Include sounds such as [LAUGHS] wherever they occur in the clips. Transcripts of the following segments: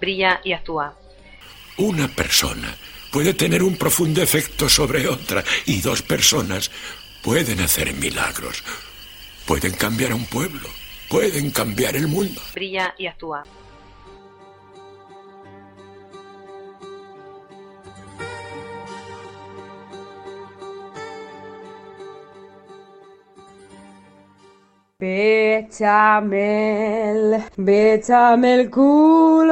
brilla y actúa. Una persona puede tener un profundo efecto sobre otra y dos personas pueden hacer milagros. Pueden cambiar a un pueblo, pueden cambiar el mundo. Brilla y actúa. Béchame el culo.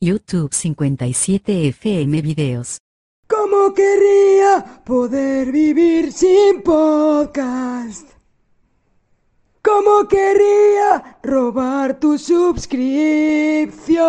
YouTube 57 FM Videos. ¿Cómo querría poder vivir sin podcast? ¿Cómo querría robar tu suscripción?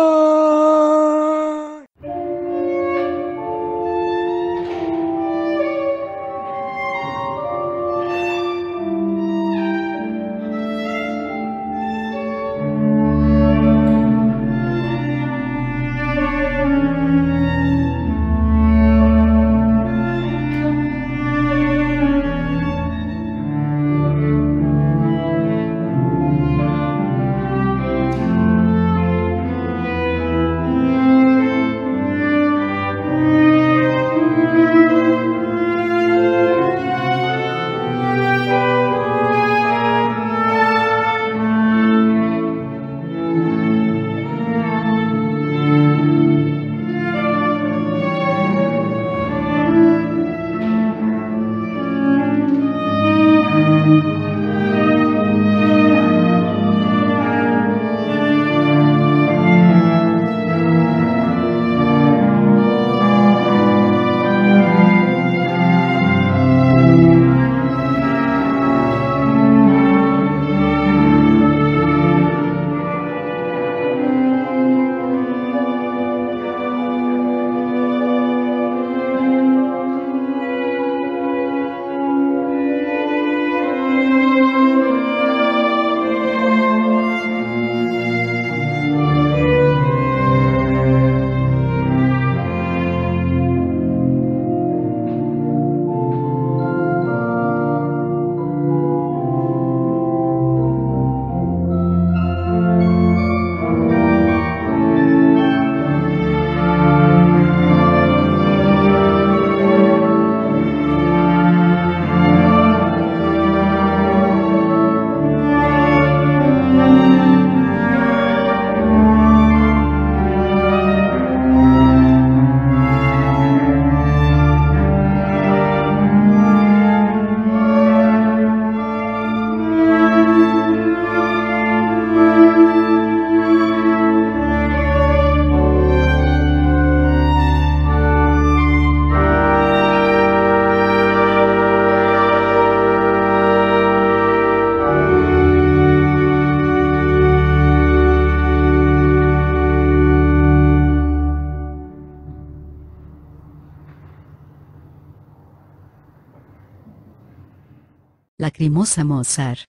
Lacrimosa Mozart.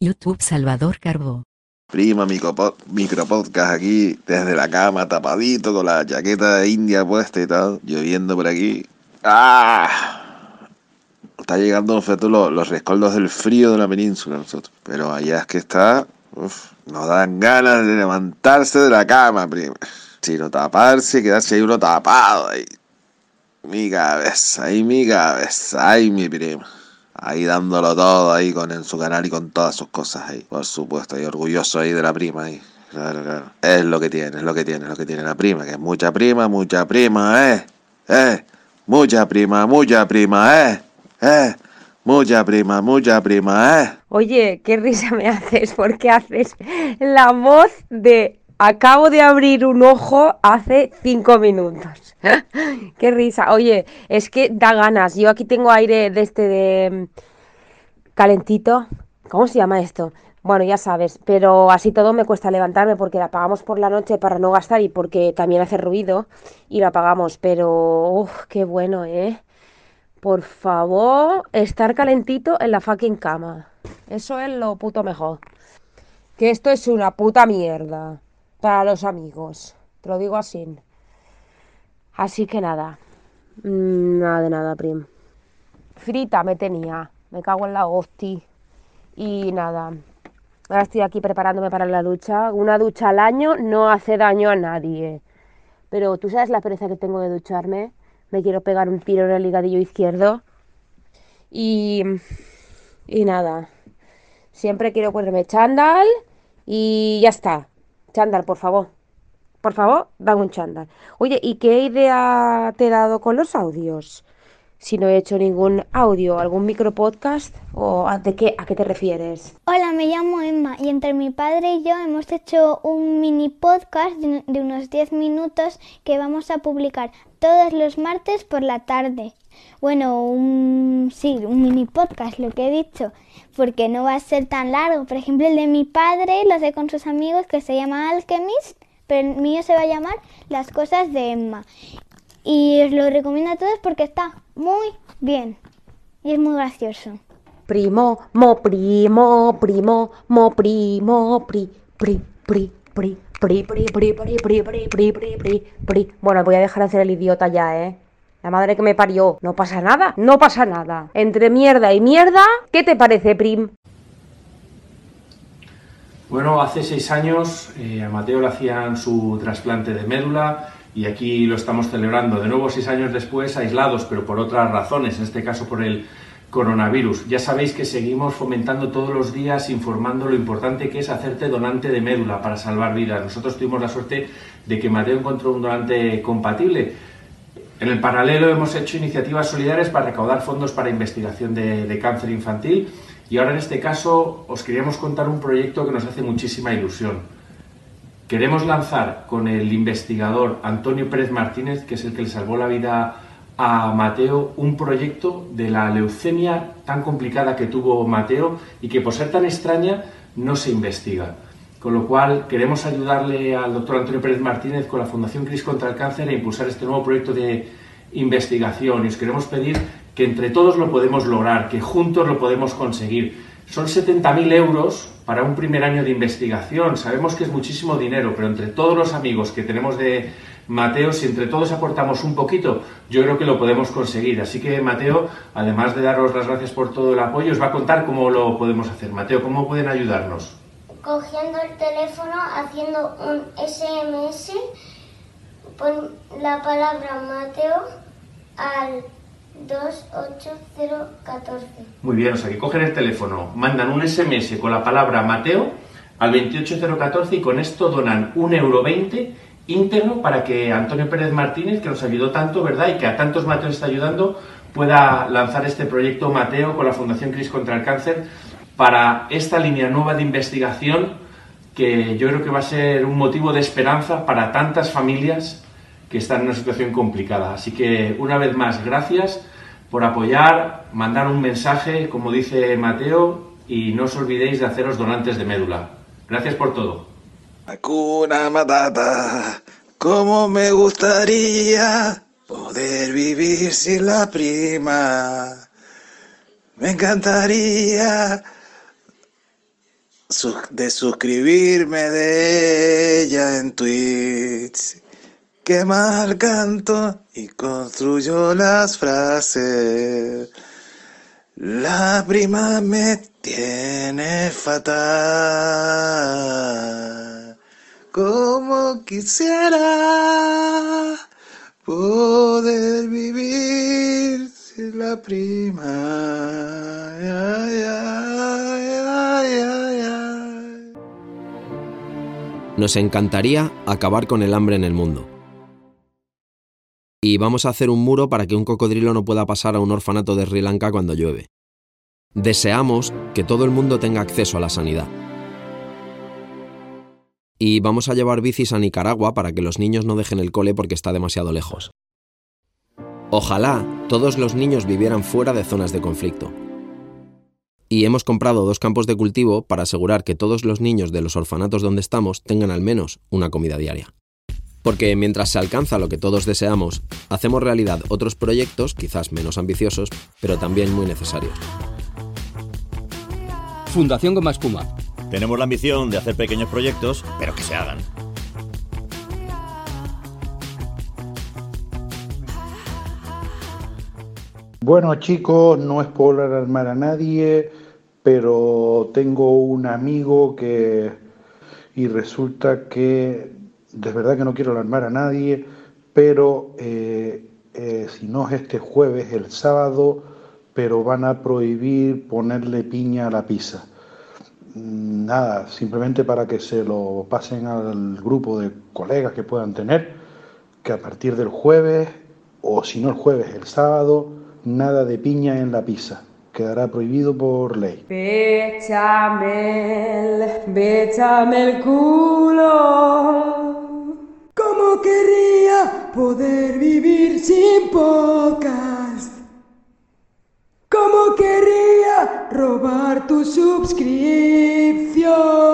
YouTube Salvador Carbó. Prima, micropo- micropodcast aquí, desde la cama, tapadito, con la chaqueta de India puesta y tal, lloviendo por aquí. ¡Ah! Está llegando nosotros los, los rescoldos del frío de la península, nosotros. Pero allá es que está, uf, nos dan ganas de levantarse de la cama, prima. Si no taparse, quedarse ahí uno tapado ahí. Mi cabeza, ahí mi cabeza, ahí mi prima. Ahí dándolo todo ahí con en su canal y con todas sus cosas ahí. Por supuesto, y orgulloso ahí de la prima ahí. Claro, claro. Es lo que tiene, es lo que tiene, es lo que tiene la prima, que es mucha prima, mucha prima, eh. Eh. Mucha prima, mucha prima, eh. Eh. Mucha prima, mucha prima, eh. Oye, qué risa me [LAUGHS] haces, porque haces la voz de acabo de abrir un ojo hace cinco minutos. [LAUGHS] Qué risa. Oye, es que da ganas. Yo aquí tengo aire de este de mm, calentito. ¿Cómo se llama esto? Bueno, ya sabes, pero así todo me cuesta levantarme porque la apagamos por la noche para no gastar y porque también hace ruido y la apagamos, pero uf, qué bueno, ¿eh? Por favor, estar calentito en la fucking cama. Eso es lo puto mejor. Que esto es una puta mierda para los amigos. Te lo digo así. Así que nada, Mm, Nada de nada, Prim. Frita me tenía. Me cago en la hosti. Y nada. Ahora estoy aquí preparándome para la ducha. Una ducha al año no hace daño a nadie. Pero tú sabes la pereza que tengo de ducharme. Me quiero pegar un tiro en el ligadillo izquierdo. Y. Y nada. Siempre quiero ponerme chándal. Y ya está. Chándal, por favor. Por favor, dame un chándal. Oye, ¿y qué idea te he dado con los audios? Si no he hecho ningún audio, algún micropodcast, o a, de qué, ¿a qué te refieres? Hola, me llamo Emma y entre mi padre y yo hemos hecho un mini podcast de unos 10 minutos que vamos a publicar todos los martes por la tarde. Bueno, un, sí, un mini podcast, lo que he dicho, porque no va a ser tan largo. Por ejemplo, el de mi padre lo hace con sus amigos que se llama Alchemist, pero el mío se va a llamar Las cosas de Emma. Y os lo recomiendo a todos porque está muy bien y es muy gracioso. Primo, mo primo, primo, mo primo, pri, pri, pri, pri, pri, pri, pri, pri, pri, pri, pri, pri, pri, pri. Bueno, voy a dejar de hacer el idiota ya, ¿eh? La madre que me parió. No pasa nada, no pasa nada. Entre mierda y mierda, ¿qué te parece, Prim? Bueno, hace seis años eh, a Mateo le hacían su trasplante de médula y aquí lo estamos celebrando de nuevo seis años después, aislados, pero por otras razones, en este caso por el coronavirus. Ya sabéis que seguimos fomentando todos los días, informando lo importante que es hacerte donante de médula para salvar vidas. Nosotros tuvimos la suerte de que Mateo encontró un donante compatible. En el paralelo hemos hecho iniciativas solidarias para recaudar fondos para investigación de, cáncer infantil y ahora en este caso os queríamos contar un proyecto que nos hace muchísima ilusión. Queremos lanzar con el investigador Antonio Pérez Martínez, que es el que le salvó la vida a Mateo, un proyecto de la leucemia tan complicada que tuvo Mateo y que por ser tan extraña no se investiga. Con lo cual queremos ayudarle al doctor Antonio Pérez Martínez con la Fundación CRIS contra el Cáncer a impulsar este nuevo proyecto de investigación y os queremos pedir que entre todos lo podemos lograr, que juntos lo podemos conseguir. Son 70.000 euros para un primer año de investigación. Sabemos que es muchísimo dinero, pero entre todos los amigos que tenemos de Mateo, si entre todos aportamos un poquito, yo creo que lo podemos conseguir. Así que Mateo, además de daros las gracias por todo el apoyo, os va a contar cómo lo podemos hacer. Mateo, ¿cómo pueden ayudarnos? Cogiendo el teléfono, haciendo un SMS, pon la palabra Mateo al 28014. Muy bien, o sea que cogen el teléfono, mandan un SMS con la palabra Mateo al 28014 y con esto donan 1,20 euro íntegro para que Antonio Pérez Martínez, que nos ayudó tanto, ¿verdad? Y que a tantos Mateos está ayudando, pueda lanzar este proyecto Mateo con la Fundación Cris contra el Cáncer para esta línea nueva de investigación que yo creo que va a ser un motivo de esperanza para tantas familias que están en una situación complicada. Así que una vez más, gracias por apoyar, mandar un mensaje, como dice Mateo, y no os olvidéis de haceros donantes de médula. Gracias por todo. Matata, como me gustaría poder vivir sin la prima. Me encantaría de suscribirme de ella en Twitch. Que mal canto y construyo las frases. La prima me tiene fatal. Como quisiera poder vivir sin la prima. Ay, ay, ay. Nos encantaría acabar con el hambre en el mundo. Y vamos a hacer un muro para que un cocodrilo no pueda pasar a un orfanato de Sri Lanka cuando llueve. Deseamos que todo el mundo tenga acceso a la sanidad. Y vamos a llevar bicis a Nicaragua para que los niños no dejen el cole porque está demasiado lejos. Ojalá todos los niños vivieran fuera de zonas de conflicto. Y hemos comprado dos campos de cultivo para asegurar que todos los niños de los orfanatos donde estamos tengan al menos una comida diaria. Porque mientras se alcanza lo que todos deseamos, hacemos realidad otros proyectos, quizás menos ambiciosos, pero también muy necesarios. Fundación Goma Espuma. Tenemos la ambición de hacer pequeños proyectos, pero que se hagan. Bueno chicos, no es por alarmar a nadie, pero tengo un amigo que... y resulta que, de verdad que no quiero alarmar a nadie, pero eh, eh, si no es este jueves, el sábado, pero van a prohibir ponerle piña a la pizza. Mm, Nada, simplemente para que se lo pasen al grupo de colegas que puedan tener, que a partir del jueves, o si no el jueves, el sábado, nada de piña en la pizza. Quedará prohibido por ley. Béchame béchame el culo. ¿Cómo querría poder vivir sin podcast? ¿Cómo querría robar tu suscripción?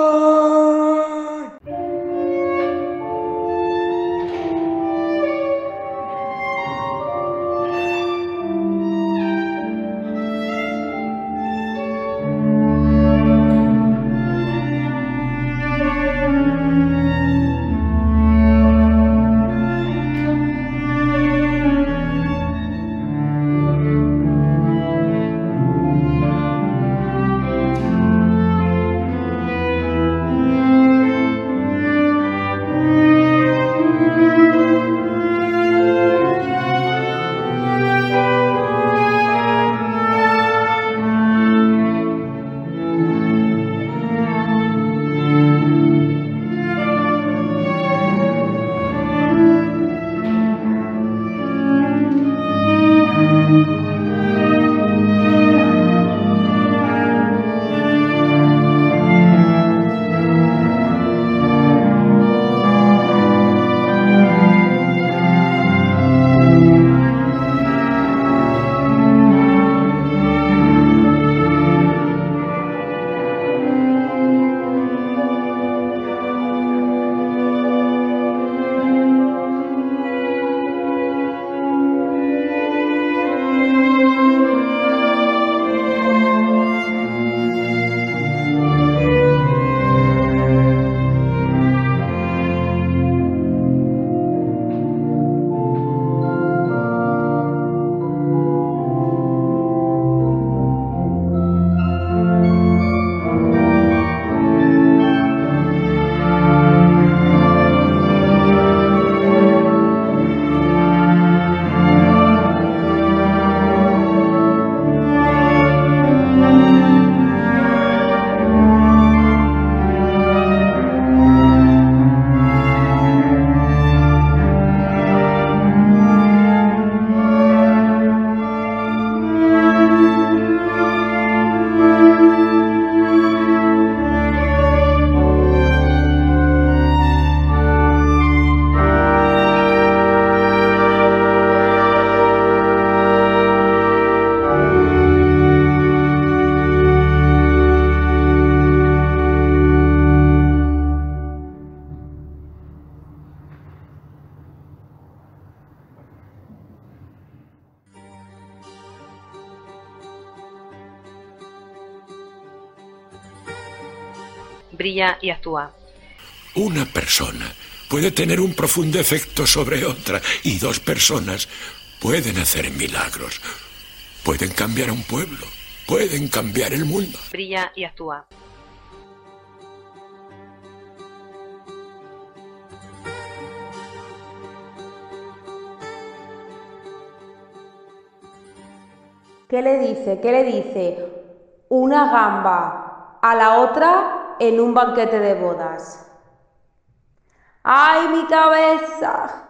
Brilla y actúa. Una persona puede tener un profundo efecto sobre otra y dos personas pueden hacer milagros. Pueden cambiar a un pueblo, pueden cambiar el mundo. Brilla y actúa. ¿Qué le dice? ¿Qué le dice? Una gamba a la otra en un banquete de bodas. ¡Ay, mi cabeza!